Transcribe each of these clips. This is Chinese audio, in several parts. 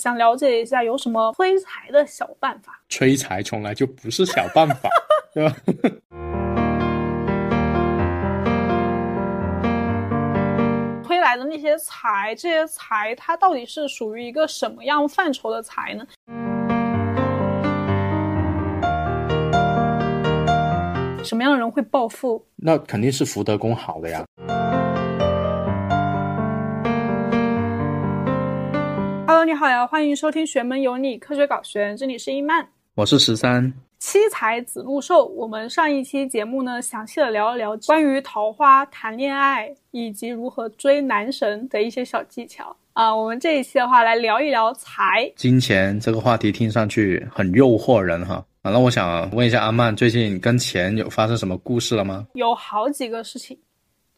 想了解一下有什么催财的小办法。催财从来就不是小办法，对吧？推来的那些财，这些财它到底是属于一个什么样范畴的财呢？什么样的人会暴富？那肯定是福德宫好的呀。Hello，你好呀，欢迎收听玄门有你科学搞玄，这里是伊曼，我是十三。七财子禄寿，我们上一期节目呢，详细的聊了聊关于桃花、谈恋爱以及如何追男神的一些小技巧啊。我们这一期的话，来聊一聊财、金钱这个话题，听上去很诱惑人哈。啊，那我想问一下阿曼，最近跟钱有发生什么故事了吗？有好几个事情，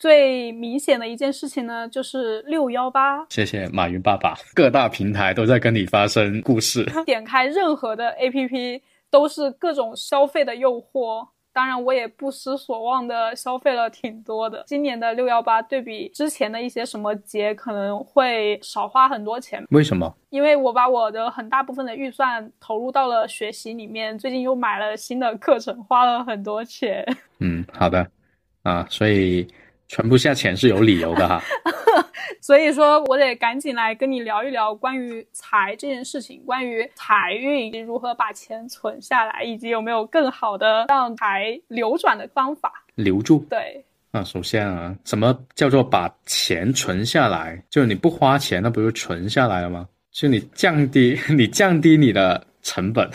最明显的一件事情呢，就是六幺八。谢谢马云爸爸，各大平台都在跟你发生故事。点开任何的 APP。都是各种消费的诱惑，当然我也不失所望的消费了挺多的。今年的六幺八对比之前的一些什么节，可能会少花很多钱。为什么？因为我把我的很大部分的预算投入到了学习里面，最近又买了新的课程，花了很多钱。嗯，好的，啊，所以存不下钱是有理由的哈。所以说我得赶紧来跟你聊一聊关于财这件事情，关于财运如何把钱存下来，以及有没有更好的让财流转的方法。留住。对。啊，首先啊，什么叫做把钱存下来？就是你不花钱，那不就存下来了吗？就你降低 你降低你的成本，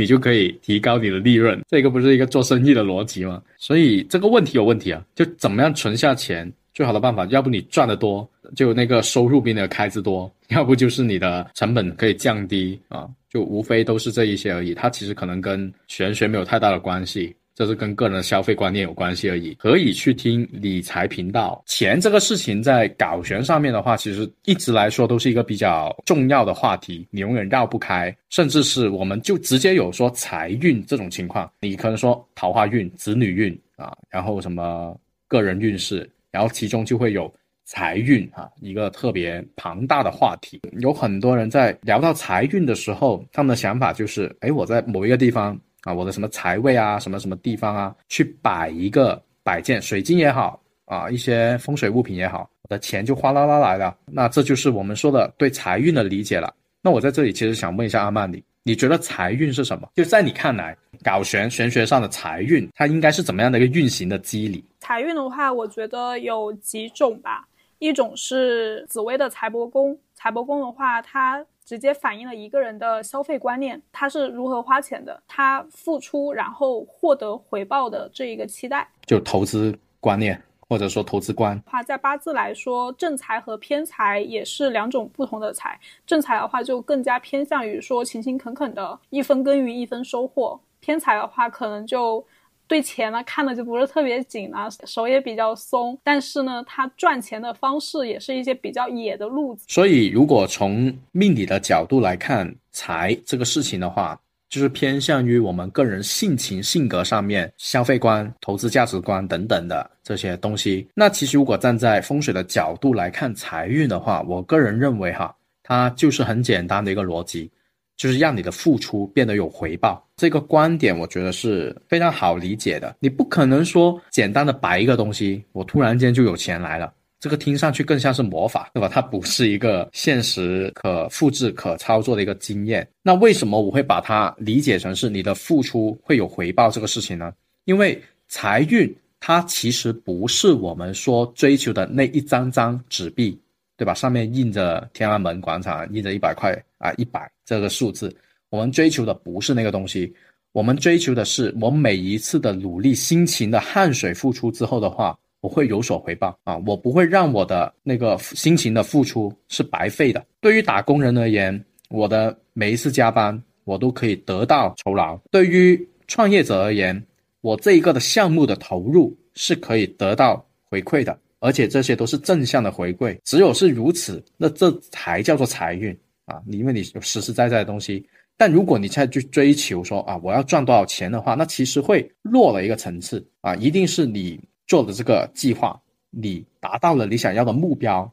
你就可以提高你的利润。这个不是一个做生意的逻辑吗？所以这个问题有问题啊！就怎么样存下钱？最好的办法，要不你赚的多，就那个收入比你的开支多；要不就是你的成本可以降低啊，就无非都是这一些而已。它其实可能跟玄学没有太大的关系，这是跟个人的消费观念有关系而已。可以去听理财频道，钱这个事情在搞玄上面的话，其实一直来说都是一个比较重要的话题，你永远绕不开。甚至是我们就直接有说财运这种情况，你可能说桃花运、子女运啊，然后什么个人运势。然后其中就会有财运啊，一个特别庞大的话题。有很多人在聊到财运的时候，他们的想法就是：哎，我在某一个地方啊，我的什么财位啊，什么什么地方啊，去摆一个摆件，水晶也好啊，一些风水物品也好，我的钱就哗啦啦来了。那这就是我们说的对财运的理解了。那我在这里其实想问一下阿曼，你你觉得财运是什么？就在你看来，搞玄玄学上的财运，它应该是怎么样的一个运行的机理？财运的话，我觉得有几种吧。一种是紫薇的财帛宫，财帛宫的话，它直接反映了一个人的消费观念，他是如何花钱的，他付出然后获得回报的这一个期待，就投资观念或者说投资观。话在八字来说，正财和偏财也是两种不同的财。正财的话就更加偏向于说勤勤恳恳的，一分耕耘一分收获；偏财的话可能就。对钱呢看的就不是特别紧啊，手也比较松，但是呢，他赚钱的方式也是一些比较野的路子。所以，如果从命理的角度来看财这个事情的话，就是偏向于我们个人性情、性格上面、消费观、投资价值观等等的这些东西。那其实如果站在风水的角度来看财运的话，我个人认为哈，它就是很简单的一个逻辑。就是让你的付出变得有回报，这个观点我觉得是非常好理解的。你不可能说简单的摆一个东西，我突然间就有钱来了，这个听上去更像是魔法，对吧？它不是一个现实可复制、可操作的一个经验。那为什么我会把它理解成是你的付出会有回报这个事情呢？因为财运它其实不是我们说追求的那一张张纸币。对吧？上面印着天安门广场，印着一百块啊，一百这个数字。我们追求的不是那个东西，我们追求的是我每一次的努力、辛勤的汗水付出之后的话，我会有所回报啊！我不会让我的那个辛勤的付出是白费的。对于打工人而言，我的每一次加班，我都可以得到酬劳；对于创业者而言，我这一个的项目的投入是可以得到回馈的。而且这些都是正向的回馈，只有是如此，那这才叫做财运啊！因为你有实实在在的东西。但如果你再去追求说啊，我要赚多少钱的话，那其实会落了一个层次啊！一定是你做的这个计划，你达到了你想要的目标，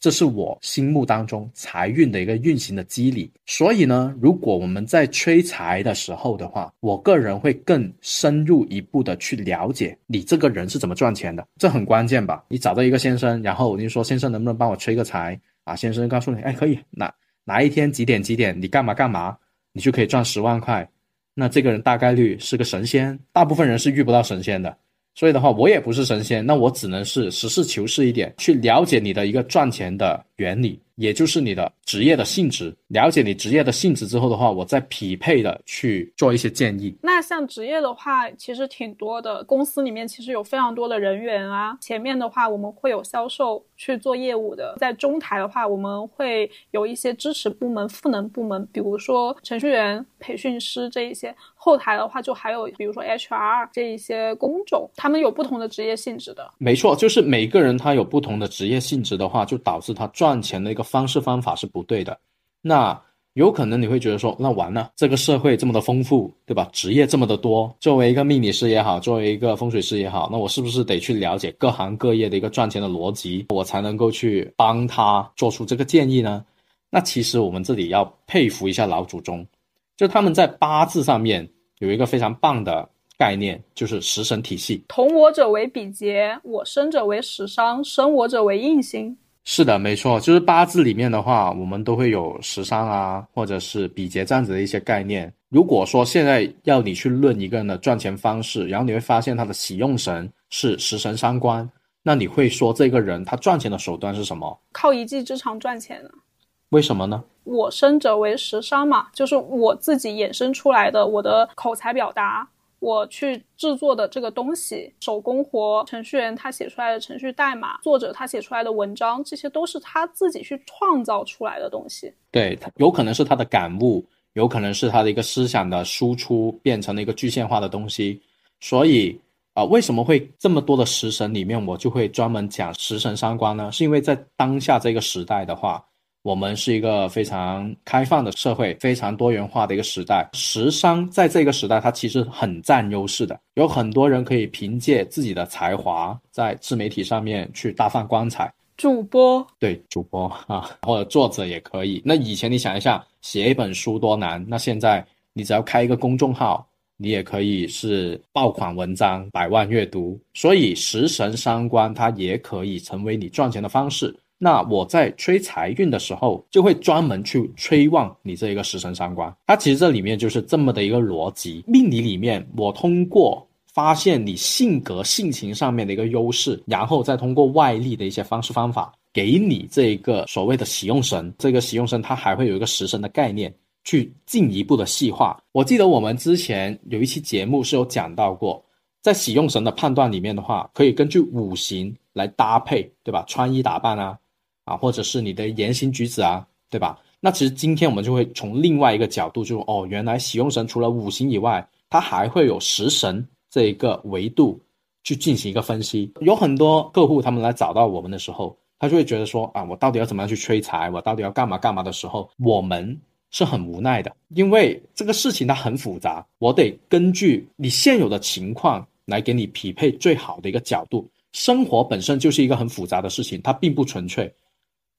这是我心目当中财运的一个运行的机理。所以呢，如果我们在催财的时候的话，我个人会更深入一步的去了解你这个人是怎么赚钱的，这很关键吧？你找到一个先生，然后你说先生能不能帮我催个财啊？先生告诉你，哎，可以，哪哪一天几点几点你干嘛干嘛，你就可以赚十万块。那这个人大概率是个神仙，大部分人是遇不到神仙的。所以的话，我也不是神仙，那我只能是实事求是一点，去了解你的一个赚钱的原理。也就是你的职业的性质，了解你职业的性质之后的话，我再匹配的去做一些建议。那像职业的话，其实挺多的，公司里面其实有非常多的人员啊。前面的话，我们会有销售去做业务的，在中台的话，我们会有一些支持部门、赋能部门，比如说程序员、培训师这一些。后台的话，就还有比如说 HR 这一些工种，他们有不同的职业性质的。没错，就是每个人他有不同的职业性质的话，就导致他赚钱的一个方式方法是不对的。那有可能你会觉得说，那完了，这个社会这么的丰富，对吧？职业这么的多，作为一个命理师也好，作为一个风水师也好，那我是不是得去了解各行各业的一个赚钱的逻辑，我才能够去帮他做出这个建议呢？那其实我们这里要佩服一下老祖宗。就他们在八字上面有一个非常棒的概念，就是食神体系。同我者为比劫，我生者为食伤，生我者为印星。是的，没错，就是八字里面的话，我们都会有食伤啊，或者是比劫这样子的一些概念。如果说现在要你去论一个人的赚钱方式，然后你会发现他的喜用神是食神伤官，那你会说这个人他赚钱的手段是什么？靠一技之长赚钱呢？为什么呢？我生者为食伤嘛，就是我自己衍生出来的我的口才表达，我去制作的这个东西，手工活，程序员他写出来的程序代码，作者他写出来的文章，这些都是他自己去创造出来的东西。对，有可能是他的感悟，有可能是他的一个思想的输出，变成了一个具象化的东西。所以啊，为什么会这么多的食神里面，我就会专门讲食神三观呢？是因为在当下这个时代的话。我们是一个非常开放的社会，非常多元化的一个时代。时商在这个时代，它其实很占优势的。有很多人可以凭借自己的才华，在自媒体上面去大放光彩。主播对主播啊，或者作者也可以。那以前你想一下，写一本书多难？那现在你只要开一个公众号，你也可以是爆款文章，百万阅读。所以食神三观，它也可以成为你赚钱的方式。那我在催财运的时候，就会专门去催旺你这一个食神三观。它其实这里面就是这么的一个逻辑。命理里面，我通过发现你性格性情上面的一个优势，然后再通过外力的一些方式方法，给你这一个所谓的喜用神。这个喜用神它还会有一个食神的概念，去进一步的细化。我记得我们之前有一期节目是有讲到过，在喜用神的判断里面的话，可以根据五行来搭配，对吧？穿衣打扮啊。啊，或者是你的言行举止啊，对吧？那其实今天我们就会从另外一个角度，就哦，原来喜用神除了五行以外，它还会有食神这一个维度去进行一个分析。有很多客户他们来找到我们的时候，他就会觉得说啊，我到底要怎么样去催财？我到底要干嘛干嘛的时候，我们是很无奈的，因为这个事情它很复杂，我得根据你现有的情况来给你匹配最好的一个角度。生活本身就是一个很复杂的事情，它并不纯粹。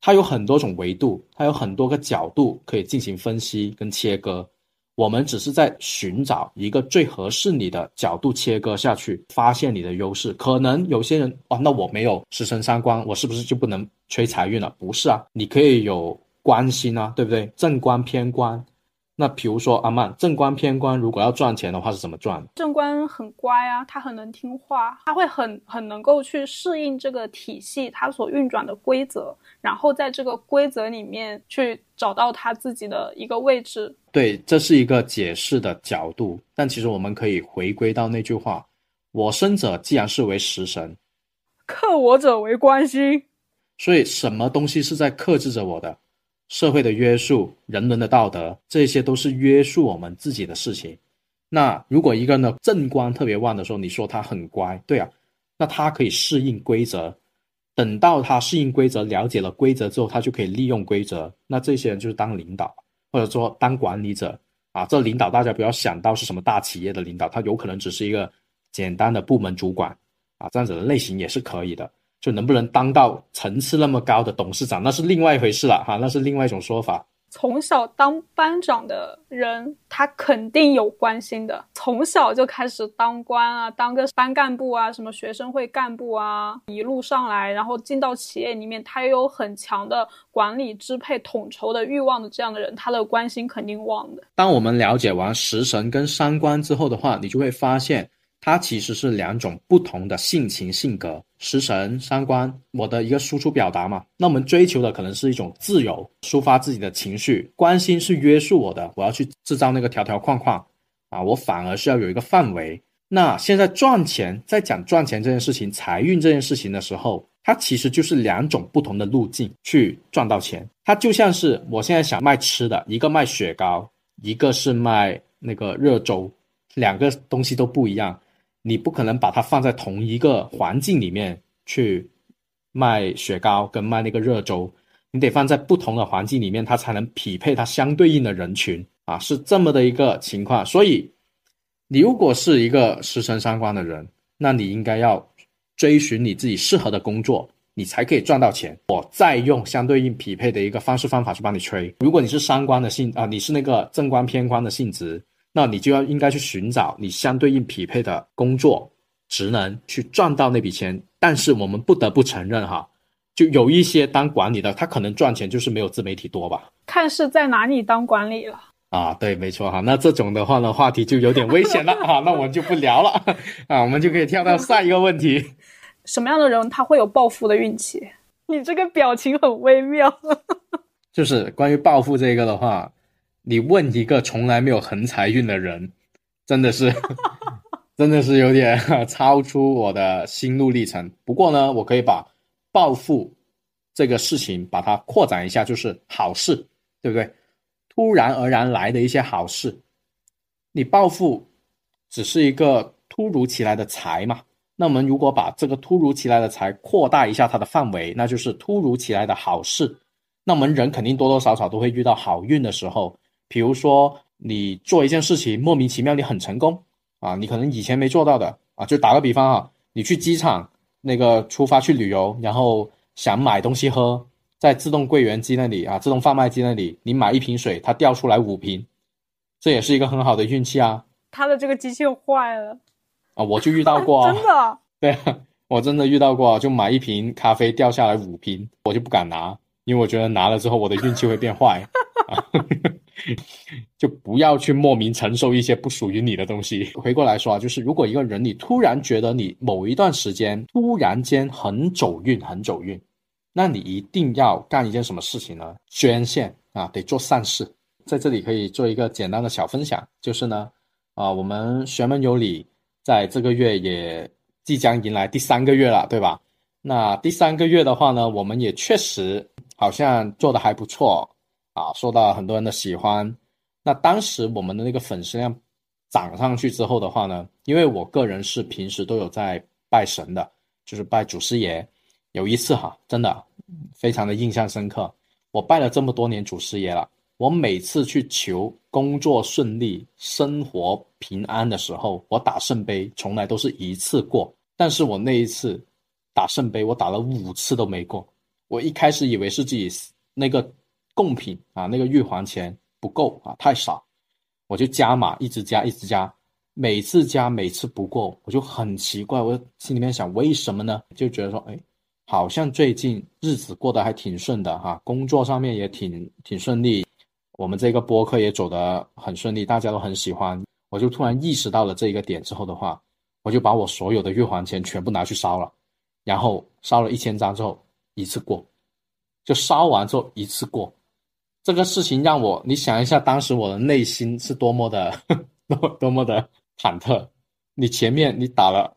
它有很多种维度，它有很多个角度可以进行分析跟切割。我们只是在寻找一个最合适你的角度切割下去，发现你的优势。可能有些人啊，那我没有十神三观，我是不是就不能催财运了？不是啊，你可以有官星啊，对不对？正官偏官。那比如说阿曼正官偏官，如果要赚钱的话是怎么赚？正官很乖啊，他很能听话，他会很很能够去适应这个体系，他所运转的规则，然后在这个规则里面去找到他自己的一个位置。对，这是一个解释的角度，但其实我们可以回归到那句话：我生者既然是为食神，克我者为官星。所以什么东西是在克制着我的？社会的约束、人伦的道德，这些都是约束我们自己的事情。那如果一个人的正官特别旺的时候，你说他很乖，对啊，那他可以适应规则。等到他适应规则、了解了规则之后，他就可以利用规则。那这些人就是当领导，或者说当管理者啊。这领导大家不要想到是什么大企业的领导，他有可能只是一个简单的部门主管啊，这样子的类型也是可以的。就能不能当到层次那么高的董事长，那是另外一回事了哈，那是另外一种说法。从小当班长的人，他肯定有关心的。从小就开始当官啊，当个班干部啊，什么学生会干部啊，一路上来，然后进到企业里面，他也有很强的管理、支配、统筹的欲望的这样的人，他的关心肯定旺的。当我们了解完食神跟三观之后的话，你就会发现。它其实是两种不同的性情性格，食神三观，我的一个输出表达嘛。那我们追求的可能是一种自由，抒发自己的情绪，关心是约束我的，我要去制造那个条条框框啊，我反而是要有一个范围。那现在赚钱，在讲赚钱这件事情，财运这件事情的时候，它其实就是两种不同的路径去赚到钱。它就像是我现在想卖吃的，一个卖雪糕，一个是卖那个热粥，两个东西都不一样。你不可能把它放在同一个环境里面去卖雪糕跟卖那个热粥，你得放在不同的环境里面，它才能匹配它相对应的人群啊，是这么的一个情况。所以，你如果是一个师生三观的人，那你应该要追寻你自己适合的工作，你才可以赚到钱。我再用相对应匹配的一个方式方法去帮你吹。如果你是三观的性啊，你是那个正观偏观的性质。那你就要应该去寻找你相对应匹配的工作职能，去赚到那笔钱。但是我们不得不承认哈，就有一些当管理的，他可能赚钱就是没有自媒体多吧？看是在哪里当管理了啊？对，没错哈。那这种的话呢，话题就有点危险了啊。那我们就不聊了 啊，我们就可以跳到下一个问题。什么样的人他会有暴富的运气？你这个表情很微妙。就是关于暴富这个的话。你问一个从来没有横财运的人，真的是，真的是有点 超出我的心路历程。不过呢，我可以把暴富这个事情把它扩展一下，就是好事，对不对？突然而然来的一些好事，你暴富只是一个突如其来的财嘛？那我们如果把这个突如其来的财扩大一下它的范围，那就是突如其来的好事。那我们人肯定多多少少都会遇到好运的时候。比如说，你做一件事情莫名其妙你很成功啊，你可能以前没做到的啊，就打个比方啊，你去机场那个出发去旅游，然后想买东西喝，在自动柜员机那里啊，自动贩卖机那里，你买一瓶水，它掉出来五瓶，这也是一个很好的运气啊。他的这个机器坏了啊，我就遇到过，真的，对啊，我真的遇到过，就买一瓶咖啡掉下来五瓶，我就不敢拿，因为我觉得拿了之后我的运气会变坏啊。就不要去莫名承受一些不属于你的东西。回过来说啊，就是如果一个人你突然觉得你某一段时间突然间很走运，很走运，那你一定要干一件什么事情呢？捐献啊，得做善事。在这里可以做一个简单的小分享，就是呢，啊，我们玄门有礼在这个月也即将迎来第三个月了，对吧？那第三个月的话呢，我们也确实好像做的还不错。啊，受到很多人的喜欢。那当时我们的那个粉丝量涨上去之后的话呢，因为我个人是平时都有在拜神的，就是拜祖师爷。有一次哈，真的非常的印象深刻。我拜了这么多年祖师爷了，我每次去求工作顺利、生活平安的时候，我打圣杯从来都是一次过。但是我那一次打圣杯，我打了五次都没过。我一开始以为是自己那个。贡品啊，那个玉皇钱不够啊，太少，我就加码，一直加，一直加，每次加，每次不够，我就很奇怪，我心里面想，为什么呢？就觉得说，哎，好像最近日子过得还挺顺的哈，工作上面也挺挺顺利，我们这个播客也走得很顺利，大家都很喜欢，我就突然意识到了这一个点之后的话，我就把我所有的玉皇钱全部拿去烧了，然后烧了一千张之后，一次过，就烧完之后一次过。这个事情让我，你想一下，当时我的内心是多么的 多多么的忐忑。你前面你打了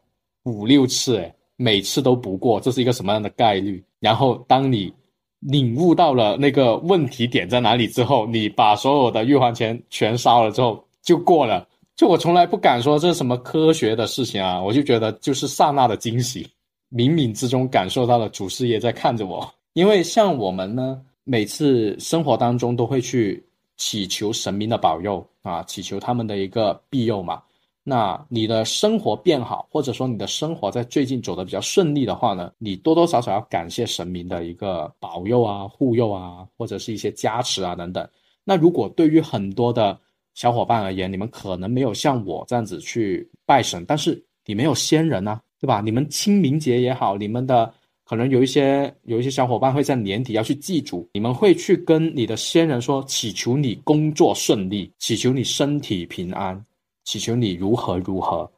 五六次，哎，每次都不过，这是一个什么样的概率？然后当你领悟到了那个问题点在哪里之后，你把所有的玉皇钱全烧了之后，就过了。就我从来不敢说这是什么科学的事情啊，我就觉得就是刹那的惊喜，冥冥之中感受到了祖师爷在看着我。因为像我们呢。每次生活当中都会去祈求神明的保佑啊，祈求他们的一个庇佑嘛。那你的生活变好，或者说你的生活在最近走的比较顺利的话呢，你多多少少要感谢神明的一个保佑啊、护佑啊，或者是一些加持啊等等。那如果对于很多的小伙伴而言，你们可能没有像我这样子去拜神，但是你没有先人啊，对吧？你们清明节也好，你们的可能有一些有一些小伙伴会在年底要去祭祖，你们会去跟你的先人说，祈求你工作顺利，祈求你身体平安。祈求你如何如何，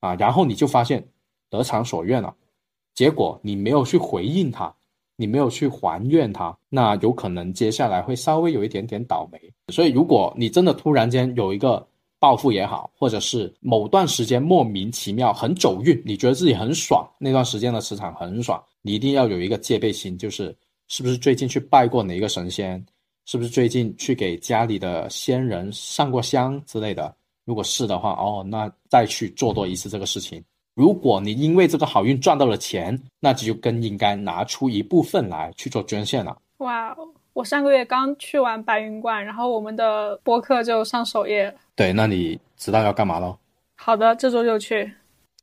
啊，然后你就发现得偿所愿了，结果你没有去回应他，你没有去还愿他，那有可能接下来会稍微有一点点倒霉。所以，如果你真的突然间有一个暴富也好，或者是某段时间莫名其妙很走运，你觉得自己很爽，那段时间的磁场很爽，你一定要有一个戒备心，就是是不是最近去拜过哪一个神仙，是不是最近去给家里的先人上过香之类的。如果是的话，哦，那再去做多一次这个事情。如果你因为这个好运赚到了钱，那就更应该拿出一部分来去做捐献了。哇，我上个月刚去完白云观，然后我们的播客就上首页。对，那你知道要干嘛喽？好的，这周就去。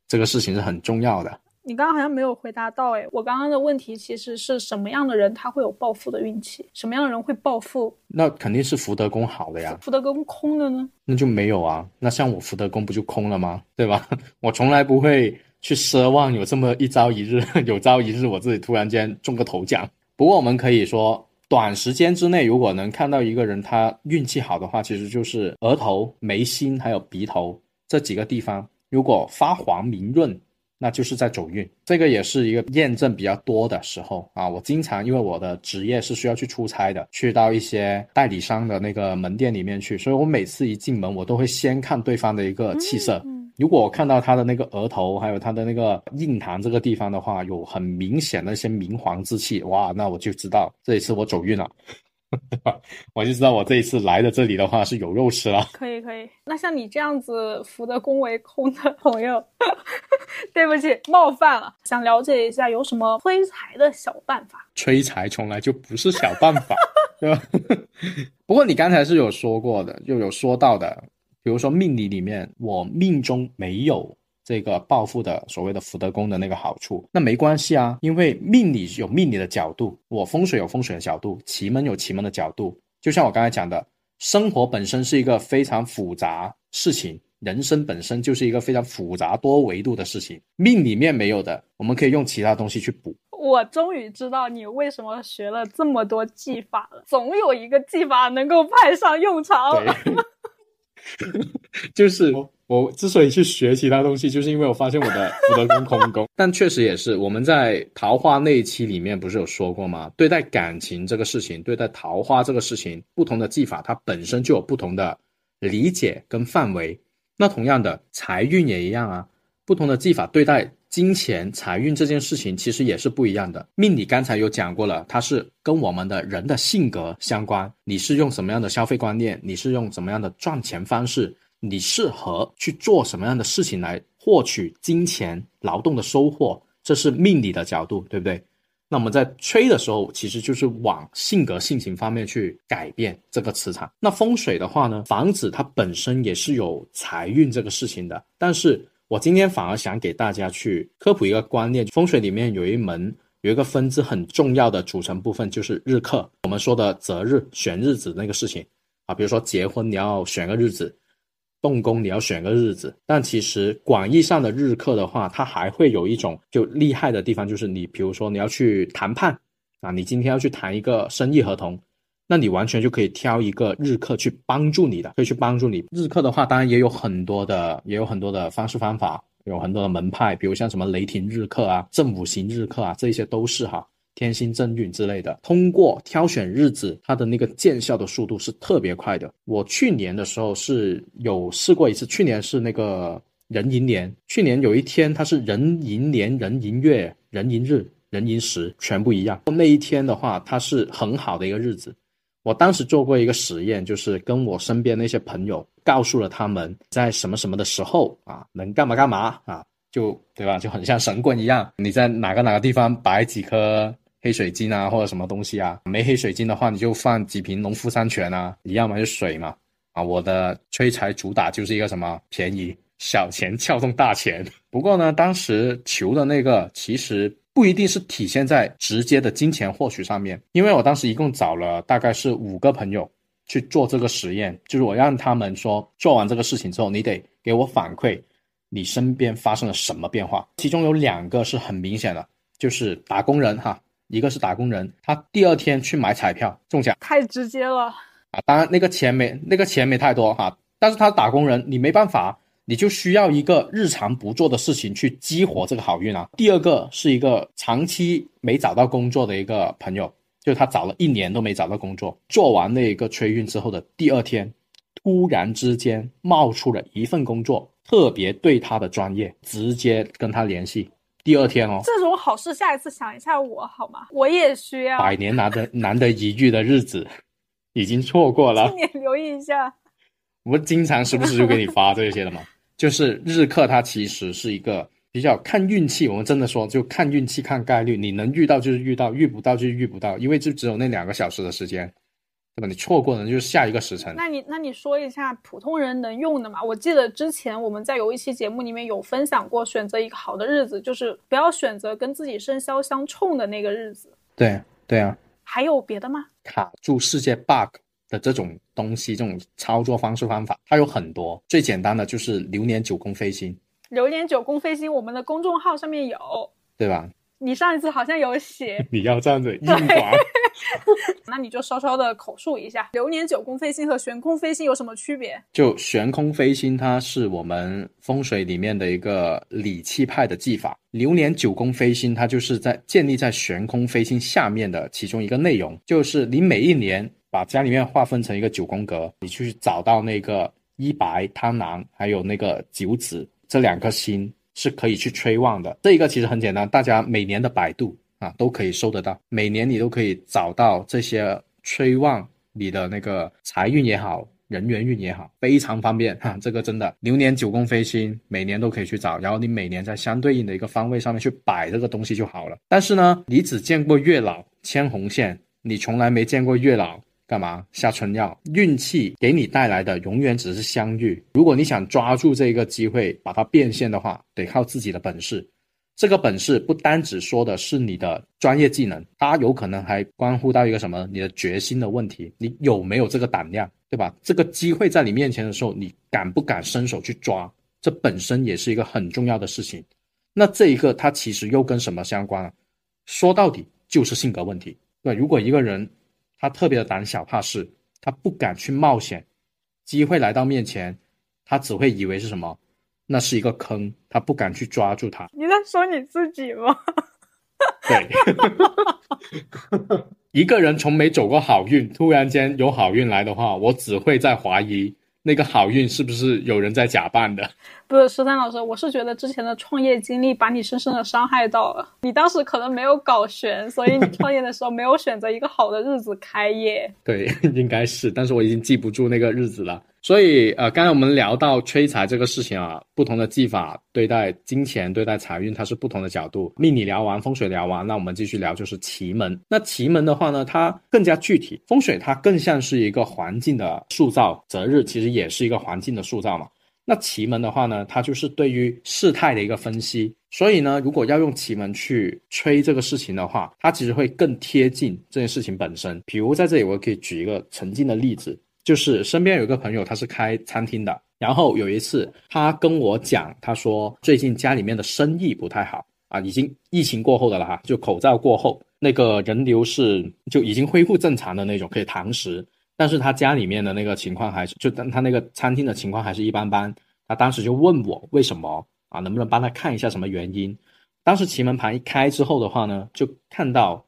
这个事情是很重要的。你刚刚好像没有回答到哎，我刚刚的问题其实是什么样的人他会有暴富的运气？什么样的人会暴富？那肯定是福德宫好的呀。福德宫空的呢？那就没有啊。那像我福德宫不就空了吗？对吧？我从来不会去奢望有这么一朝一日，有朝一日我自己突然间中个头奖。不过我们可以说，短时间之内如果能看到一个人他运气好的话，其实就是额头、眉心还有鼻头这几个地方，如果发黄明润。那就是在走运，这个也是一个验证比较多的时候啊。我经常因为我的职业是需要去出差的，去到一些代理商的那个门店里面去，所以我每次一进门，我都会先看对方的一个气色。如果我看到他的那个额头，还有他的那个印堂这个地方的话，有很明显的一些明黄之气，哇，那我就知道这一次我走运了。我就知道我这一次来的这里的话是有肉吃了。可以可以，那像你这样子福德宫为空的朋友，对不起冒犯了，想了解一下有什么催财的小办法？催财从来就不是小办法，对吧？不过你刚才是有说过的，又有说到的，比如说命理里面我命中没有。这个暴富的所谓的福德宫的那个好处，那没关系啊，因为命理有命理的角度，我风水有风水的角度，奇门有奇门的角度。就像我刚才讲的，生活本身是一个非常复杂事情，人生本身就是一个非常复杂多维度的事情，命里面没有的，我们可以用其他东西去补。我终于知道你为什么学了这么多技法了，总有一个技法能够派上用场。就是我之所以去学其他东西，就是因为我发现我的福德宫空宫。但确实也是，我们在桃花那一期里面不是有说过吗？对待感情这个事情，对待桃花这个事情，不同的技法它本身就有不同的理解跟范围。那同样的财运也一样啊，不同的技法对待。金钱财运这件事情其实也是不一样的。命理刚才有讲过了，它是跟我们的人的性格相关。你是用什么样的消费观念？你是用什么样的赚钱方式？你适合去做什么样的事情来获取金钱劳动的收获？这是命理的角度，对不对？那我们在吹的时候，其实就是往性格性情方面去改变这个磁场。那风水的话呢，房子它本身也是有财运这个事情的，但是。我今天反而想给大家去科普一个观念，风水里面有一门有一个分支很重要的组成部分就是日课。我们说的择日选日子那个事情啊，比如说结婚你要选个日子，动工你要选个日子。但其实广义上的日课的话，它还会有一种就厉害的地方，就是你比如说你要去谈判啊，你今天要去谈一个生意合同。那你完全就可以挑一个日课去帮助你的，可以去帮助你。日课的话，当然也有很多的，也有很多的方式方法，有很多的门派，比如像什么雷霆日课啊、正五行日课啊，这些都是哈天星正运之类的。通过挑选日子，它的那个见效的速度是特别快的。我去年的时候是有试过一次，去年是那个壬寅年，去年有一天它是壬寅年、壬寅月、壬寅日、壬寅时全部一样。那一天的话，它是很好的一个日子。我当时做过一个实验，就是跟我身边那些朋友告诉了他们在什么什么的时候啊，能干嘛干嘛啊，就对吧？就很像神棍一样，你在哪个哪个地方摆几颗黑水晶啊，或者什么东西啊？没黑水晶的话，你就放几瓶农夫山泉啊，一样嘛，就水嘛。啊，我的催财主打就是一个什么便宜小钱撬动大钱。不过呢，当时求的那个其实不一定是体现在直接的金钱获取上面，因为我当时一共找了大概是五个朋友去做这个实验，就是我让他们说做完这个事情之后，你得给我反馈你身边发生了什么变化。其中有两个是很明显的，就是打工人哈，一个是打工人，他第二天去买彩票中奖，太直接了。啊，当然那个钱没那个钱没太多哈，但是他打工人，你没办法，你就需要一个日常不做的事情去激活这个好运啊。第二个是一个长期没找到工作的一个朋友，就是他找了一年都没找到工作，做完那个催运之后的第二天，突然之间冒出了一份工作，特别对他的专业，直接跟他联系。第二天哦，这种好事下一次想一下我好吗？我也需要百年难得难得一遇的日子。已经错过了，今年留意一下。我们经常时不时就给你发这些的嘛，就是日课，它其实是一个比较看运气。我们真的说，就看运气、看概率，你能遇到就是遇到，遇不到就是遇不到，因为就只有那两个小时的时间，对吧？你错过了就是下一个时辰。那你那你说一下普通人能用的嘛？我记得之前我们在有一期节目里面有分享过，选择一个好的日子，就是不要选择跟自己生肖相冲的那个日子。对对啊。还有别的吗？卡住世界 bug 的这种东西，这种操作方式方法，它有很多。最简单的就是流年九宫飞星。流年九宫飞星，我们的公众号上面有，对吧？你上一次好像有写，你要这样子硬广，那你就稍稍的口述一下，流年九宫飞星和悬空飞星有什么区别？就悬空飞星，它是我们风水里面的一个理气派的技法。流年九宫飞星，它就是在建立在悬空飞星下面的其中一个内容，就是你每一年把家里面划分成一个九宫格，你去找到那个一白贪狼，还有那个九紫这两颗星。是可以去催旺的，这一个其实很简单，大家每年的百度啊都可以搜得到，每年你都可以找到这些催旺你的那个财运也好，人缘运也好，非常方便哈。这个真的流年九宫飞星，每年都可以去找，然后你每年在相对应的一个方位上面去摆这个东西就好了。但是呢，你只见过月老牵红线，你从来没见过月老。干嘛下春药？运气给你带来的永远只是相遇。如果你想抓住这个机会，把它变现的话，得靠自己的本事。这个本事不单只说的是你的专业技能，它有可能还关乎到一个什么？你的决心的问题。你有没有这个胆量，对吧？这个机会在你面前的时候，你敢不敢伸手去抓？这本身也是一个很重要的事情。那这一个它其实又跟什么相关啊？说到底就是性格问题。对，如果一个人。他特别的胆小怕事，他不敢去冒险。机会来到面前，他只会以为是什么？那是一个坑，他不敢去抓住它。你在说你自己吗？对，一个人从没走过好运，突然间有好运来的话，我只会在怀疑。那个好运是不是有人在假扮的？不是十三老师，我是觉得之前的创业经历把你深深的伤害到了。你当时可能没有搞悬，所以你创业的时候没有选择一个好的日子开业。对，应该是，但是我已经记不住那个日子了。所以，呃，刚才我们聊到催财这个事情啊，不同的技法对待金钱、对待财运，它是不同的角度。命理聊完，风水聊完，那我们继续聊就是奇门。那奇门的话呢，它更加具体，风水它更像是一个环境的塑造，择日其实也是一个环境的塑造嘛。那奇门的话呢，它就是对于事态的一个分析。所以呢，如果要用奇门去催这个事情的话，它其实会更贴近这件事情本身。比如在这里，我可以举一个曾经的例子。就是身边有一个朋友，他是开餐厅的。然后有一次，他跟我讲，他说最近家里面的生意不太好啊，已经疫情过后的了哈，就口罩过后，那个人流是就已经恢复正常的那种，可以堂食。但是他家里面的那个情况还是，就他那个餐厅的情况还是一般般。他当时就问我为什么啊，能不能帮他看一下什么原因？当时奇门盘一开之后的话呢，就看到。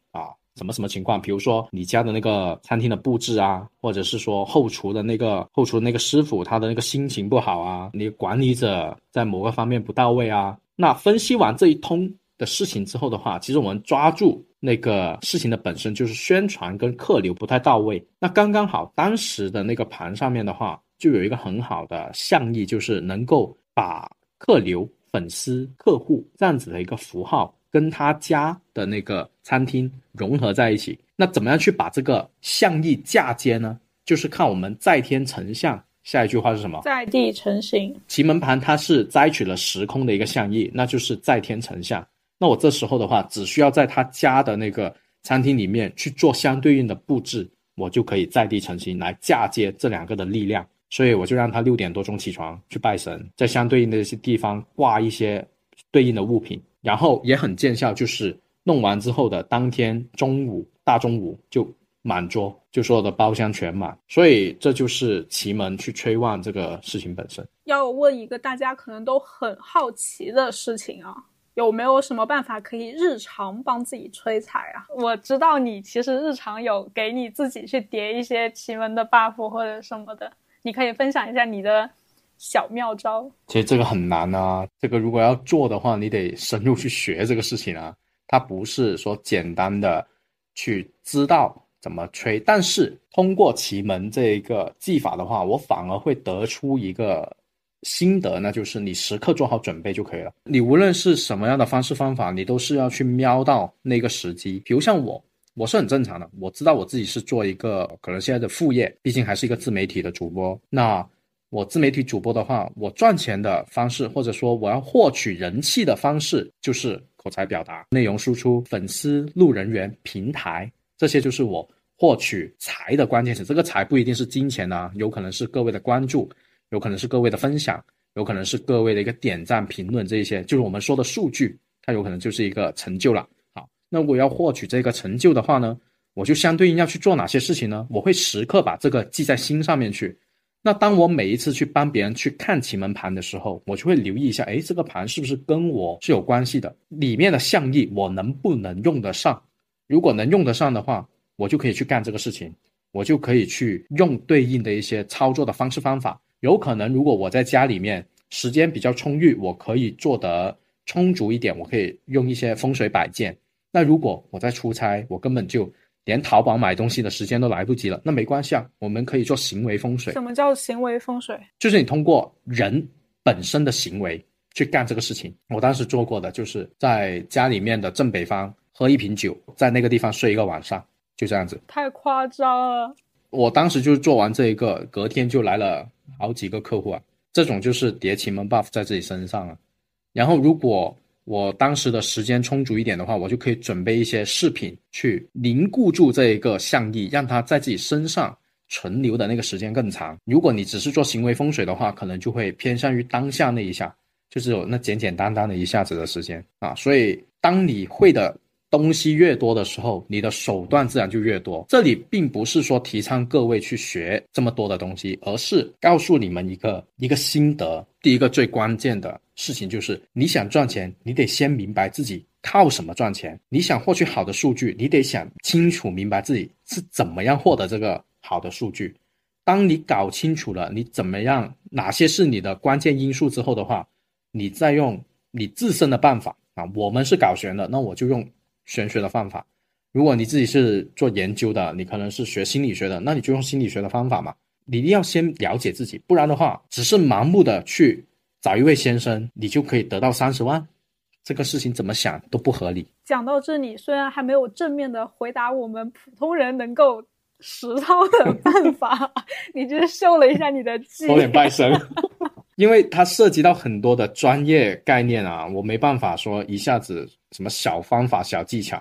什么什么情况？比如说你家的那个餐厅的布置啊，或者是说后厨的那个后厨的那个师傅他的那个心情不好啊，你管理者在某个方面不到位啊。那分析完这一通的事情之后的话，其实我们抓住那个事情的本身就是宣传跟客流不太到位。那刚刚好，当时的那个盘上面的话，就有一个很好的象意，就是能够把客流、粉丝、客户这样子的一个符号。跟他家的那个餐厅融合在一起，那怎么样去把这个象意嫁接呢？就是看我们在天成像下一句话是什么？在地成形。奇门盘它是摘取了时空的一个象意，那就是在天成象。那我这时候的话，只需要在他家的那个餐厅里面去做相对应的布置，我就可以在地成形来嫁接这两个的力量。所以我就让他六点多钟起床去拜神，在相对应的一些地方挂一些对应的物品，然后也很见效，就是弄完之后的当天中午大中午就满桌，就所有的包厢全满。所以这就是奇门去催旺这个事情本身。要问一个大家可能都很好奇的事情啊。有没有什么办法可以日常帮自己催财啊？我知道你其实日常有给你自己去叠一些奇门的 buff 或者什么的，你可以分享一下你的小妙招。其实这个很难啊，这个如果要做的话，你得深入去学这个事情啊。它不是说简单的去知道怎么吹，但是通过奇门这一个技法的话，我反而会得出一个。心得那就是你时刻做好准备就可以了。你无论是什么样的方式方法，你都是要去瞄到那个时机。比如像我，我是很正常的，我知道我自己是做一个可能现在的副业，毕竟还是一个自媒体的主播。那我自媒体主播的话，我赚钱的方式或者说我要获取人气的方式，就是口才表达、内容输出、粉丝、路人缘、平台，这些就是我获取财的关键词。这个财不一定是金钱啊，有可能是各位的关注。有可能是各位的分享，有可能是各位的一个点赞、评论，这一些就是我们说的数据，它有可能就是一个成就了。好，那我要获取这个成就的话呢，我就相对应要去做哪些事情呢？我会时刻把这个记在心上面去。那当我每一次去帮别人去看奇门盘的时候，我就会留意一下，哎，这个盘是不是跟我是有关系的？里面的象意我能不能用得上？如果能用得上的话，我就可以去干这个事情，我就可以去用对应的一些操作的方式方法。有可能，如果我在家里面时间比较充裕，我可以做得充足一点，我可以用一些风水摆件。那如果我在出差，我根本就连淘宝买东西的时间都来不及了，那没关系啊，我们可以做行为风水。什么叫行为风水？就是你通过人本身的行为去干这个事情。我当时做过的，就是在家里面的正北方喝一瓶酒，在那个地方睡一个晚上，就这样子。太夸张了。我当时就是做完这一个，隔天就来了。好几个客户啊，这种就是叠奇门 buff 在自己身上啊。然后如果我当时的时间充足一点的话，我就可以准备一些饰品去凝固住这一个象意，让它在自己身上存留的那个时间更长。如果你只是做行为风水的话，可能就会偏向于当下那一下，就是有那简简单单的一下子的时间啊。所以当你会的。东西越多的时候，你的手段自然就越多。这里并不是说提倡各位去学这么多的东西，而是告诉你们一个一个心得。第一个最关键的事情就是，你想赚钱，你得先明白自己靠什么赚钱。你想获取好的数据，你得想清楚明白自己是怎么样获得这个好的数据。当你搞清楚了你怎么样，哪些是你的关键因素之后的话，你再用你自身的办法啊。我们是搞玄的，那我就用。玄学的方法，如果你自己是做研究的，你可能是学心理学的，那你就用心理学的方法嘛。你一定要先了解自己，不然的话，只是盲目的去找一位先生，你就可以得到三十万，这个事情怎么想都不合理。讲到这里，虽然还没有正面的回答我们普通人能够实操的办法，你就是秀了一下你的技，有点拜神。因为它涉及到很多的专业概念啊，我没办法说一下子什么小方法、小技巧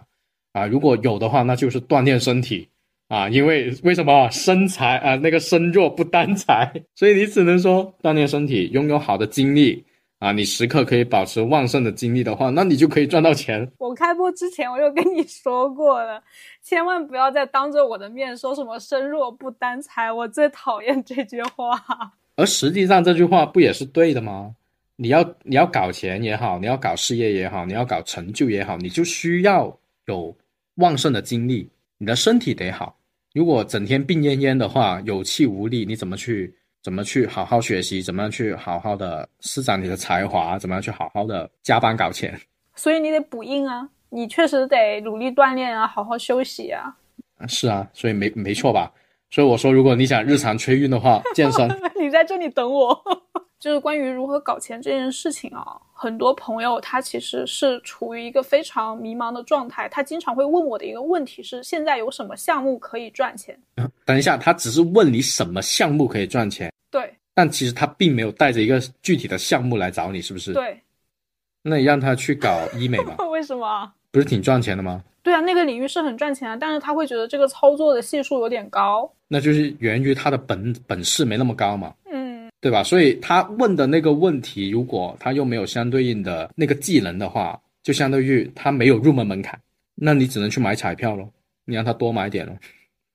啊。如果有的话，那就是锻炼身体啊。因为为什么身材啊，那个身弱不担财，所以你只能说锻炼身体，拥有好的精力啊。你时刻可以保持旺盛的精力的话，那你就可以赚到钱。我开播之前我就跟你说过了，千万不要再当着我的面说什么身弱不担财，我最讨厌这句话。而实际上这句话不也是对的吗？你要你要搞钱也好，你要搞事业也好，你要搞成就也好，你就需要有旺盛的精力，你的身体得好。如果整天病恹恹的话，有气无力，你怎么去怎么去好好学习？怎么样去好好的施展你的才华？怎么样去好好的加班搞钱？所以你得补硬啊，你确实得努力锻炼啊，好好休息啊。是啊，所以没没错吧？所以我说，如果你想日常催运的话，健身。你在这里等我。就是关于如何搞钱这件事情啊，很多朋友他其实是处于一个非常迷茫的状态。他经常会问我的一个问题是：现在有什么项目可以赚钱？等一下，他只是问你什么项目可以赚钱？对，但其实他并没有带着一个具体的项目来找你，是不是？对。那你让他去搞医美吧？为什么？不是挺赚钱的吗？对啊，那个领域是很赚钱啊，但是他会觉得这个操作的系数有点高。那就是源于他的本本事没那么高嘛。嗯，对吧？所以他问的那个问题，如果他又没有相对应的那个技能的话，就相当于他没有入门门槛，那你只能去买彩票咯，你让他多买点咯。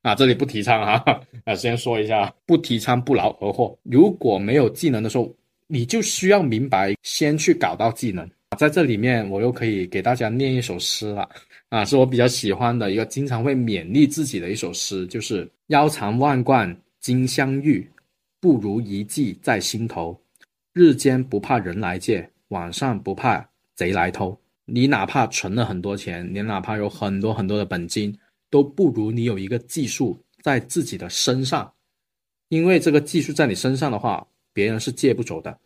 啊，这里不提倡哈，啊，先说一下，不提倡不劳而获。如果没有技能的时候，你就需要明白，先去搞到技能。在这里面，我又可以给大家念一首诗了，啊，是我比较喜欢的一个，经常会勉励自己的一首诗，就是“腰缠万贯金镶玉，不如一技在心头。日间不怕人来借，晚上不怕贼来偷。你哪怕存了很多钱，你哪怕有很多很多的本金，都不如你有一个技术在自己的身上，因为这个技术在你身上的话，别人是借不走的。”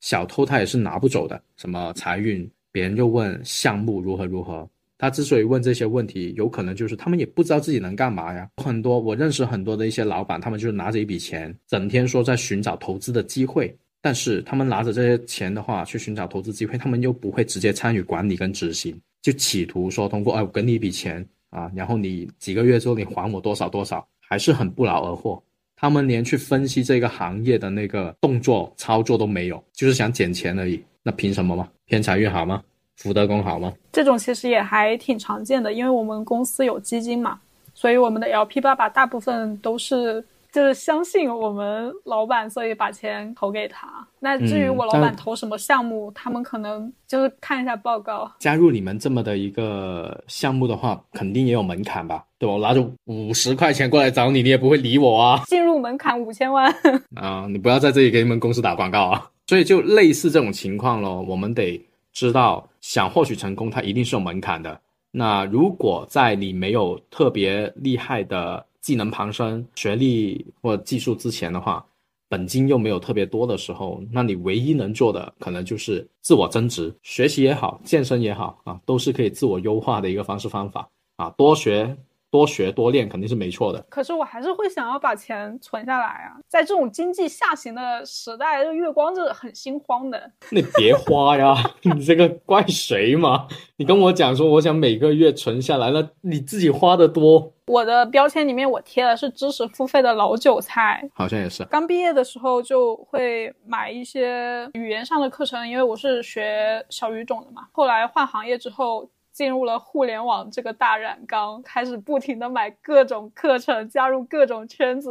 小偷他也是拿不走的，什么财运，别人又问项目如何如何，他之所以问这些问题，有可能就是他们也不知道自己能干嘛呀。很多我认识很多的一些老板，他们就是拿着一笔钱，整天说在寻找投资的机会，但是他们拿着这些钱的话去寻找投资机会，他们又不会直接参与管理跟执行，就企图说通过哎我给你一笔钱啊，然后你几个月之后你还我多少多少，还是很不劳而获。他们连去分析这个行业的那个动作操作都没有，就是想捡钱而已。那凭什么吗？偏财运好吗？福德宫好吗？这种其实也还挺常见的，因为我们公司有基金嘛，所以我们的 LP 爸爸大部分都是。就是相信我们老板，所以把钱投给他。那至于我老板投什么项目，他们可能就是看一下报告。加入你们这么的一个项目的话，肯定也有门槛吧？对吧？我拿着五十块钱过来找你，你也不会理我啊。进入门槛五千万 啊！你不要在这里给你们公司打广告啊！所以就类似这种情况咯，我们得知道，想获取成功，它一定是有门槛的。那如果在你没有特别厉害的。技能旁身、学历或技术之前的话，本金又没有特别多的时候，那你唯一能做的可能就是自我增值，学习也好，健身也好啊，都是可以自我优化的一个方式方法啊，多学。多学多练肯定是没错的，可是我还是会想要把钱存下来啊！在这种经济下行的时代，这月光是很心慌的。你别花呀，你这个怪谁嘛？你跟我讲说，我想每个月存下来，那你自己花的多。我的标签里面我贴的是知识付费的老韭菜，好像也是。刚毕业的时候就会买一些语言上的课程，因为我是学小语种的嘛。后来换行业之后。进入了互联网这个大染缸，开始不停的买各种课程，加入各种圈子，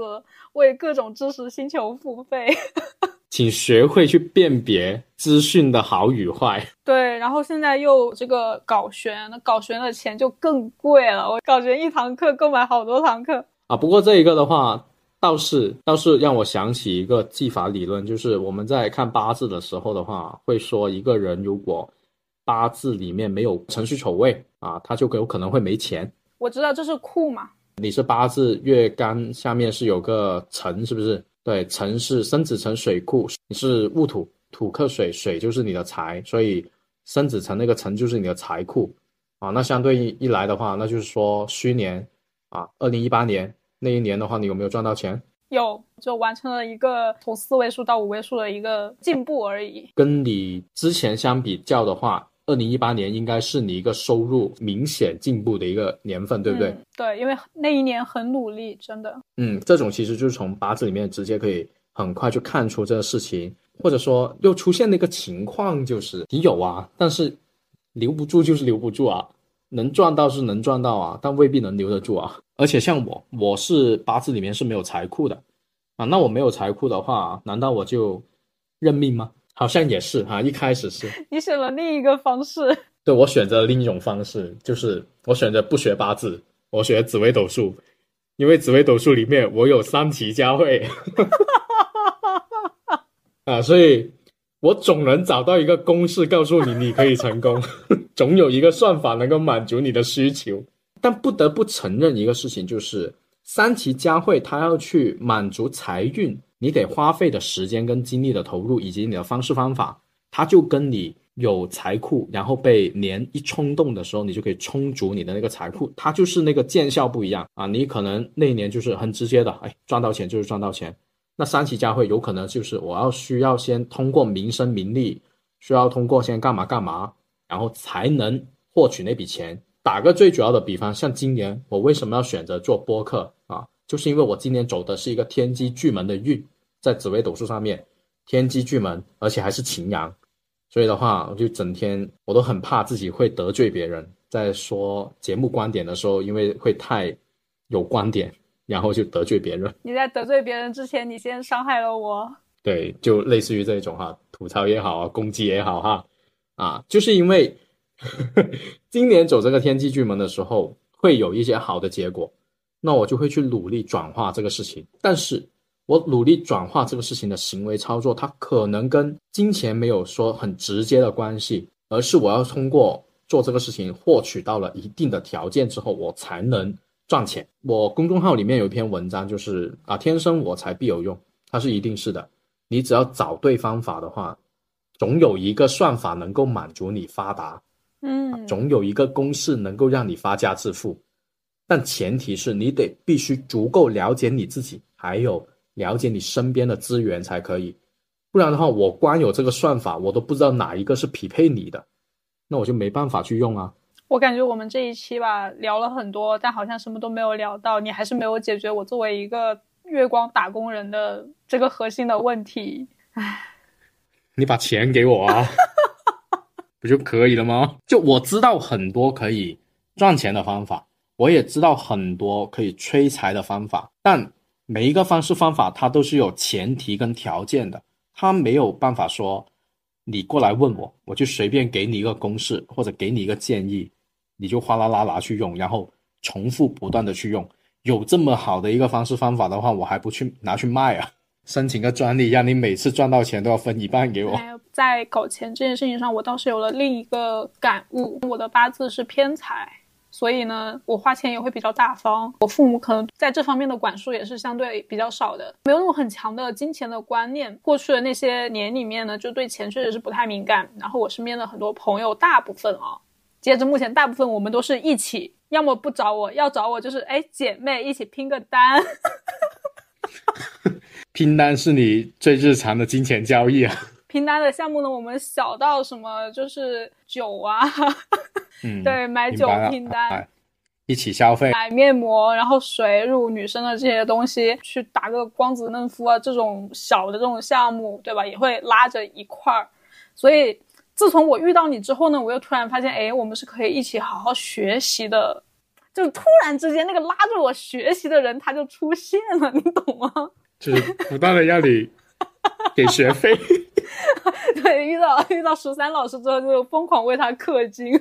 为各种知识星球付费。请学会去辨别资讯的好与坏。对，然后现在又这个搞玄，那搞玄的钱就更贵了。我搞玄一堂课购买好多堂课啊。不过这一个的话，倒是倒是让我想起一个技法理论，就是我们在看八字的时候的话，会说一个人如果。八字里面没有辰戌丑未啊，他就有可能会没钱。我知道这是库嘛。你是八字月干下面是有个辰，是不是？对，辰是生子辰水库，你是戊土，土克水，水就是你的财，所以生子辰那个辰就是你的财库啊。那相对一来的话，那就是说虚年啊，二零一八年那一年的话，你有没有赚到钱？有，就完成了一个从四位数到五位数的一个进步而已。跟你之前相比较的话。二零一八年应该是你一个收入明显进步的一个年份，对不对？对，因为那一年很努力，真的。嗯，这种其实就是从八字里面直接可以很快就看出这个事情，或者说又出现的一个情况就是你有啊，但是留不住就是留不住啊，能赚到是能赚到啊，但未必能留得住啊。而且像我，我是八字里面是没有财库的啊，那我没有财库的话，难道我就认命吗？好像也是哈，一开始是。你选了另一个方式，对我选择了另一种方式，就是我选择不学八字，我学紫微斗数，因为紫微斗数里面我有三奇佳慧，啊，所以我总能找到一个公式告诉你你可以成功，总有一个算法能够满足你的需求，但不得不承认一个事情，就是三奇佳慧它要去满足财运。你得花费的时间跟精力的投入，以及你的方式方法，它就跟你有财库，然后被年一冲动的时候，你就可以充足你的那个财库，它就是那个见效不一样啊。你可能那一年就是很直接的，哎，赚到钱就是赚到钱，那三期教会有可能就是我要需要先通过名声名利，需要通过先干嘛干嘛，然后才能获取那笔钱。打个最主要的比方，像今年我为什么要选择做播客啊？就是因为我今年走的是一个天机巨门的运，在紫微斗数上面，天机巨门，而且还是擎羊，所以的话，我就整天我都很怕自己会得罪别人，在说节目观点的时候，因为会太有观点，然后就得罪别人。你在得罪别人之前，你先伤害了我。对，就类似于这种哈，吐槽也好啊，攻击也好哈，啊，就是因为 今年走这个天机巨门的时候，会有一些好的结果。那我就会去努力转化这个事情，但是我努力转化这个事情的行为操作，它可能跟金钱没有说很直接的关系，而是我要通过做这个事情获取到了一定的条件之后，我才能赚钱。我公众号里面有一篇文章，就是啊，天生我材必有用，它是一定是的。你只要找对方法的话，总有一个算法能够满足你发达，嗯，总有一个公式能够让你发家致富。但前提是你得必须足够了解你自己，还有了解你身边的资源才可以，不然的话，我光有这个算法，我都不知道哪一个是匹配你的，那我就没办法去用啊。我感觉我们这一期吧聊了很多，但好像什么都没有聊到，你还是没有解决我作为一个月光打工人的这个核心的问题。唉，你把钱给我啊，不就可以了吗？就我知道很多可以赚钱的方法。我也知道很多可以催财的方法，但每一个方式方法它都是有前提跟条件的，它没有办法说你过来问我，我就随便给你一个公式或者给你一个建议，你就哗啦啦拿去用，然后重复不断的去用。有这么好的一个方式方法的话，我还不去拿去卖啊？申请个专利，让你每次赚到钱都要分一半给我。在搞钱这件事情上，我倒是有了另一个感悟，我的八字是偏财。所以呢，我花钱也会比较大方。我父母可能在这方面的管束也是相对比较少的，没有那种很强的金钱的观念。过去的那些年里面呢，就对钱确实是不太敏感。然后我身边的很多朋友，大部分啊，截至目前，大部分我们都是一起，要么不找我，要找我就是哎姐妹一起拼个单。拼单是你最日常的金钱交易啊。拼单的项目呢，我们小到什么就是酒啊。嗯，对，买酒拼单，一起消费，买面膜，然后水乳，女生的这些东西，去打个光子嫩肤啊，这种小的这种项目，对吧？也会拉着一块儿。所以自从我遇到你之后呢，我又突然发现，哎，我们是可以一起好好学习的。就突然之间，那个拉着我学习的人他就出现了，你懂吗？就是不断的让你给学费。对，遇到遇到十三老师之后，就疯狂为他氪金。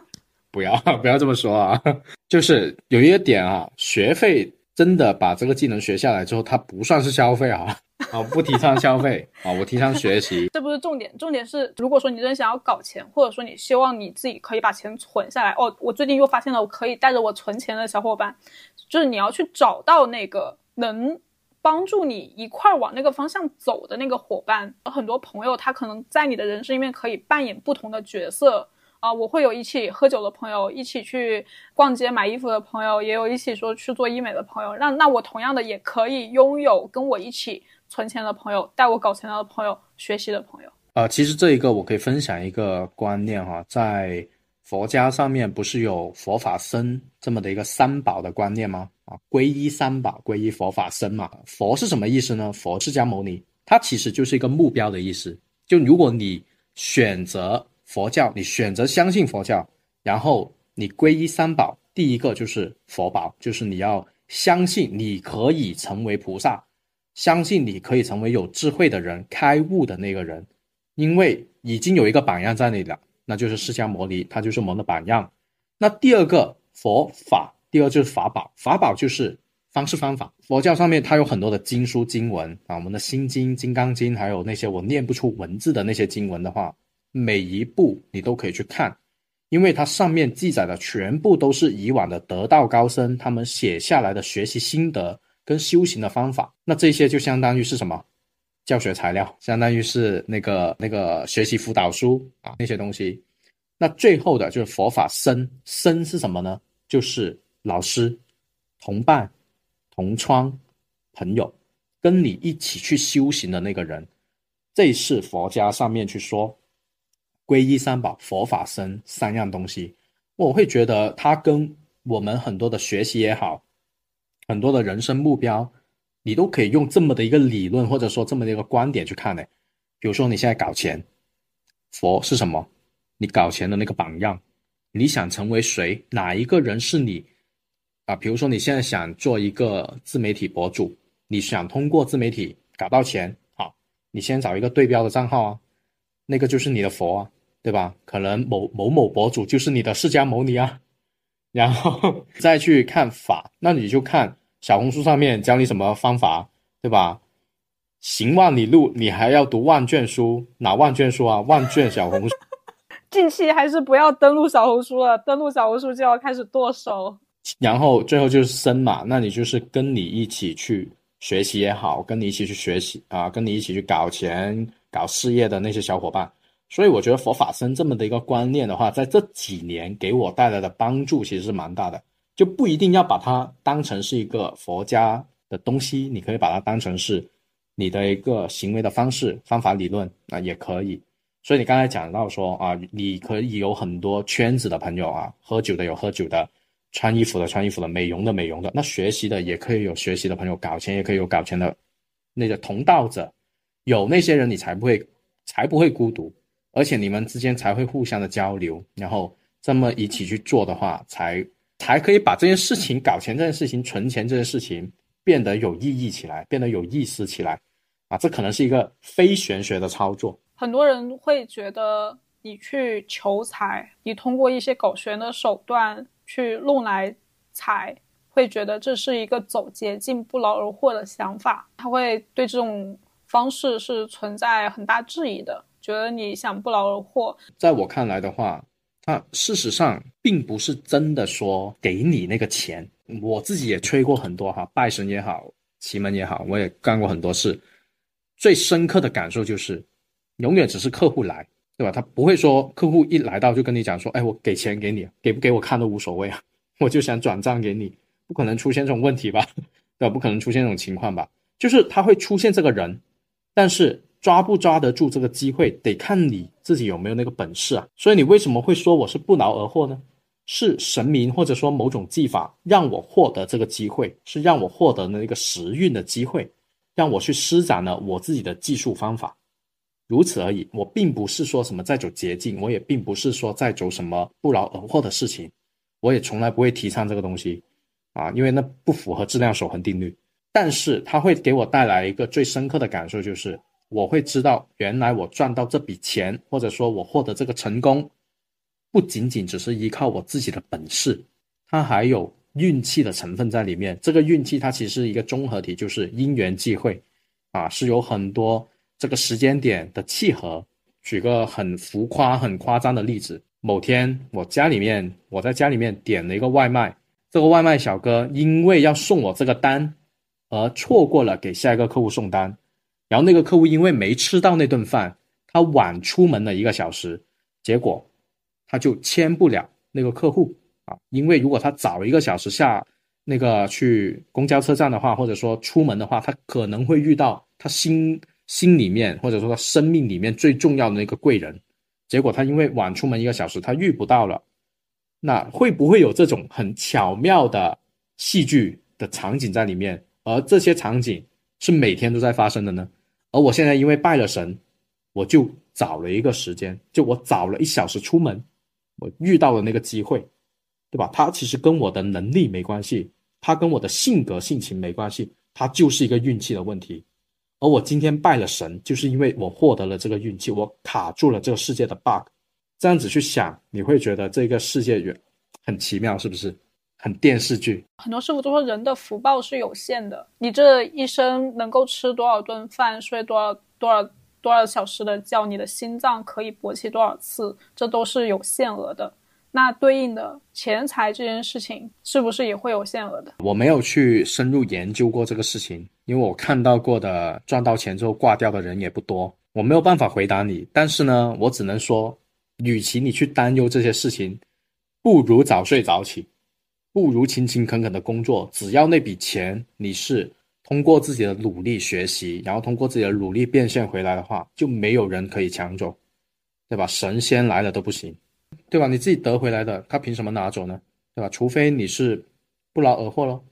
不要不要这么说啊！就是有一个点啊，学费真的把这个技能学下来之后，它不算是消费啊。啊，不提倡消费啊，我提倡学习。这不是重点，重点是，如果说你真想要搞钱，或者说你希望你自己可以把钱存下来，哦，我最近又发现了，我可以带着我存钱的小伙伴，就是你要去找到那个能。帮助你一块儿往那个方向走的那个伙伴，很多朋友他可能在你的人生里面可以扮演不同的角色啊。我会有一起喝酒的朋友，一起去逛街买衣服的朋友，也有一起说去做医美的朋友。那那我同样的也可以拥有跟我一起存钱的朋友，带我搞钱的朋友，学习的朋友。啊，其实这一个我可以分享一个观念哈，在。佛家上面不是有佛法僧这么的一个三宝的观念吗？啊，皈依三宝，皈依佛法僧嘛。佛是什么意思呢？佛释迦牟尼，它其实就是一个目标的意思。就如果你选择佛教，你选择相信佛教，然后你皈依三宝，第一个就是佛宝，就是你要相信你可以成为菩萨，相信你可以成为有智慧的人，开悟的那个人，因为已经有一个榜样在那里了。那就是释迦牟尼，他就是我们的榜样。那第二个佛法，第二就是法宝，法宝就是方式方法。佛教上面它有很多的经书经文啊，我们的心经、金刚经，还有那些我念不出文字的那些经文的话，每一部你都可以去看，因为它上面记载的全部都是以往的得道高僧他们写下来的学习心得跟修行的方法。那这些就相当于是什么？教学材料相当于是那个那个学习辅导书啊那些东西，那最后的就是佛法僧僧是什么呢？就是老师、同伴、同窗、朋友，跟你一起去修行的那个人。这是佛家上面去说，皈依三宝、佛法僧三样东西，我会觉得它跟我们很多的学习也好，很多的人生目标，你都可以用这么的一个理论或者说这么的一个观点去看呢。比如说你现在搞钱，佛是什么？你搞钱的那个榜样，你想成为谁？哪一个人是你啊？比如说你现在想做一个自媒体博主，你想通过自媒体搞到钱。好你先找一个对标的账号啊，那个就是你的佛啊，对吧？可能某某某博主就是你的释迦牟尼啊，然后 再去看法，那你就看小红书上面教你什么方法，对吧？行万里路，你还要读万卷书，哪万卷书啊？万卷小红书。近期还是不要登录小红书了，登录小红书就要开始剁手。然后最后就是生嘛，那你就是跟你一起去。学习也好，跟你一起去学习啊，跟你一起去搞钱、搞事业的那些小伙伴，所以我觉得佛法僧这么的一个观念的话，在这几年给我带来的帮助其实是蛮大的，就不一定要把它当成是一个佛家的东西，你可以把它当成是你的一个行为的方式、方法、理论啊，也可以。所以你刚才讲到说啊，你可以有很多圈子的朋友啊，喝酒的有喝酒的。穿衣服的穿衣服的，美容的美容的，那学习的也可以有学习的朋友，搞钱也可以有搞钱的，那个同道者，有那些人你才不会才不会孤独，而且你们之间才会互相的交流，然后这么一起去做的话，才才可以把这件事情搞钱这件事情存钱这件事情变得有意义起来，变得有意思起来，啊，这可能是一个非玄学的操作。很多人会觉得你去求财，你通过一些狗玄的手段。去弄来财，会觉得这是一个走捷径、不劳而获的想法。他会对这种方式是存在很大质疑的，觉得你想不劳而获。在我看来的话，那事实上并不是真的说给你那个钱。我自己也吹过很多哈，拜神也好，奇门也好，我也干过很多事。最深刻的感受就是，永远只是客户来。对吧？他不会说客户一来到就跟你讲说，哎，我给钱给你，给不给我看都无所谓啊，我就想转账给你，不可能出现这种问题吧？对吧？不可能出现这种情况吧？就是他会出现这个人，但是抓不抓得住这个机会，得看你自己有没有那个本事啊。所以你为什么会说我是不劳而获呢？是神明或者说某种技法让我获得这个机会，是让我获得那个时运的机会，让我去施展了我自己的技术方法。如此而已，我并不是说什么在走捷径，我也并不是说在走什么不劳而获的事情，我也从来不会提倡这个东西，啊，因为那不符合质量守恒定律。但是它会给我带来一个最深刻的感受，就是我会知道，原来我赚到这笔钱，或者说我获得这个成功，不仅仅只是依靠我自己的本事，它还有运气的成分在里面。这个运气它其实是一个综合体，就是因缘际会，啊，是有很多。这个时间点的契合，举个很浮夸、很夸张的例子：某天我家里面，我在家里面点了一个外卖，这个外卖小哥因为要送我这个单，而错过了给下一个客户送单，然后那个客户因为没吃到那顿饭，他晚出门了一个小时，结果他就签不了那个客户啊，因为如果他早一个小时下那个去公交车站的话，或者说出门的话，他可能会遇到他心。心里面，或者说他生命里面最重要的那个贵人，结果他因为晚出门一个小时，他遇不到了。那会不会有这种很巧妙的戏剧的场景在里面？而这些场景是每天都在发生的呢？而我现在因为拜了神，我就早了一个时间，就我早了一小时出门，我遇到了那个机会，对吧？它其实跟我的能力没关系，它跟我的性格性情没关系，它就是一个运气的问题。而我今天拜了神，就是因为我获得了这个运气，我卡住了这个世界的 bug。这样子去想，你会觉得这个世界很奇妙，是不是？很电视剧。很多师傅都说，人的福报是有限的，你这一生能够吃多少顿饭，睡多少多少多少小时的觉，你的心脏可以勃起多少次，这都是有限额的。那对应的钱财这件事情，是不是也会有限额的？我没有去深入研究过这个事情，因为我看到过的赚到钱之后挂掉的人也不多，我没有办法回答你。但是呢，我只能说，与其你去担忧这些事情，不如早睡早起，不如勤勤恳恳的工作。只要那笔钱你是通过自己的努力学习，然后通过自己的努力变现回来的话，就没有人可以抢走，对吧？神仙来了都不行，对吧？你自己得回来的，他凭什么拿走呢？对吧？除非你是不劳而获喽，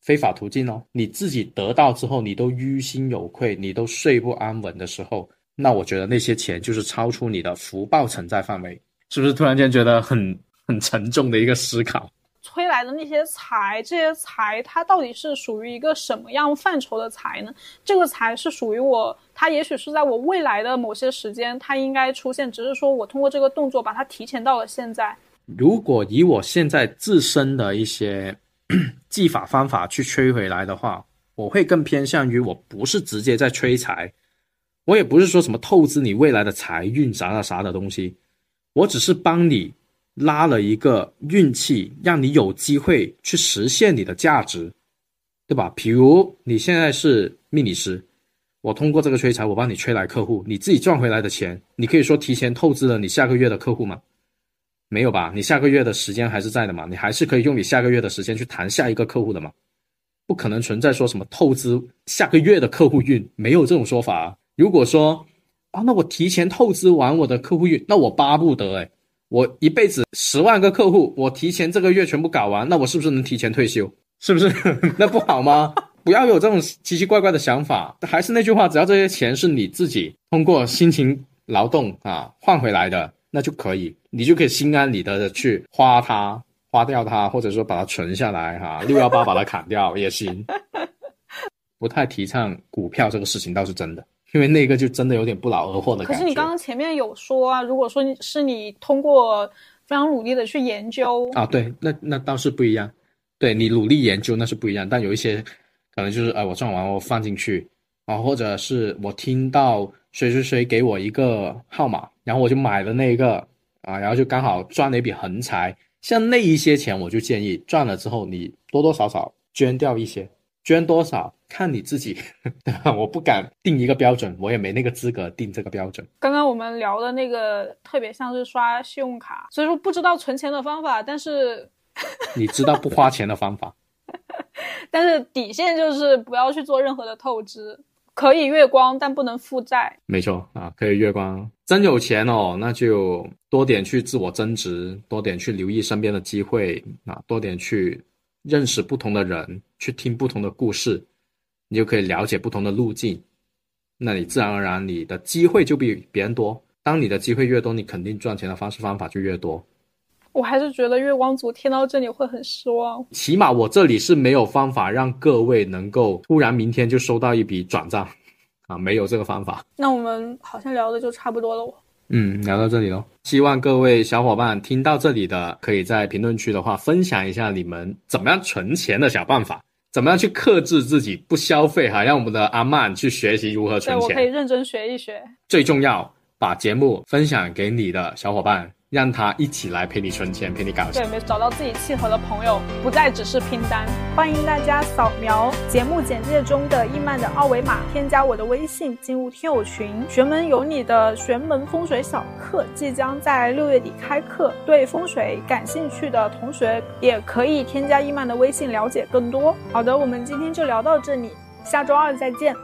非法途径喽，你自己得到之后，你都于心有愧，你都睡不安稳的时候，那我觉得那些钱就是超出你的福报存在范围，是不是？突然间觉得很很沉重的一个思考。催来的那些财，这些财它到底是属于一个什么样范畴的财呢？这个财是属于我，它也许是在我未来的某些时间，它应该出现，只是说我通过这个动作把它提前到了现在。如果以我现在自身的一些 技法方法去催回来的话，我会更偏向于我不是直接在催财，我也不是说什么透支你未来的财运啥啥啥的东西，我只是帮你。拉了一个运气，让你有机会去实现你的价值，对吧？比如你现在是命理师，我通过这个催财，我帮你催来客户，你自己赚回来的钱，你可以说提前透支了你下个月的客户吗？没有吧？你下个月的时间还是在的嘛？你还是可以用你下个月的时间去谈下一个客户的嘛？不可能存在说什么透支下个月的客户运，没有这种说法。如果说啊，那我提前透支完我的客户运，那我巴不得哎。我一辈子十万个客户，我提前这个月全部搞完，那我是不是能提前退休？是不是？那不好吗？不要有这种奇奇怪怪的想法。还是那句话，只要这些钱是你自己通过辛勤劳动啊换回来的，那就可以，你就可以心安理得的去花它、花掉它，或者说把它存下来哈，六幺八把它砍掉也行。不太提倡股票这个事情，倒是真的。因为那个就真的有点不劳而获的感觉。可是你刚刚前面有说啊，如果说是你通过非常努力的去研究啊，对，那那倒是不一样。对你努力研究那是不一样，但有一些可能就是哎，我赚完我放进去啊，或者是我听到谁谁谁给我一个号码，然后我就买了那个啊，然后就刚好赚了一笔横财。像那一些钱，我就建议赚了之后你多多少少捐掉一些。捐多少看你自己，我不敢定一个标准，我也没那个资格定这个标准。刚刚我们聊的那个特别像是刷信用卡，所以说不知道存钱的方法，但是 你知道不花钱的方法，但是底线就是不要去做任何的透支，可以月光，但不能负债。没错啊，可以月光，真有钱哦，那就多点去自我增值，多点去留意身边的机会啊，多点去。认识不同的人，去听不同的故事，你就可以了解不同的路径。那你自然而然，你的机会就比别人多。当你的机会越多，你肯定赚钱的方式方法就越多。我还是觉得月光族听到这里会很失望。起码我这里是没有方法让各位能够突然明天就收到一笔转账啊，没有这个方法。那我们好像聊的就差不多了。嗯，聊到这里喽。希望各位小伙伴听到这里的，可以在评论区的话分享一下你们怎么样存钱的小办法，怎么样去克制自己不消费哈，让我们的阿曼去学习如何存钱。我可以认真学一学。最重要，把节目分享给你的小伙伴。让他一起来陪你存钱，陪你搞钱。对，没找到自己契合的朋友，不再只是拼单。欢迎大家扫描节目简介中的易曼的二维码，添加我的微信，进入听友群。玄门有你的玄门风水小课即将在六月底开课，对风水感兴趣的同学也可以添加易曼的微信了解更多。好的，我们今天就聊到这里，下周二再见。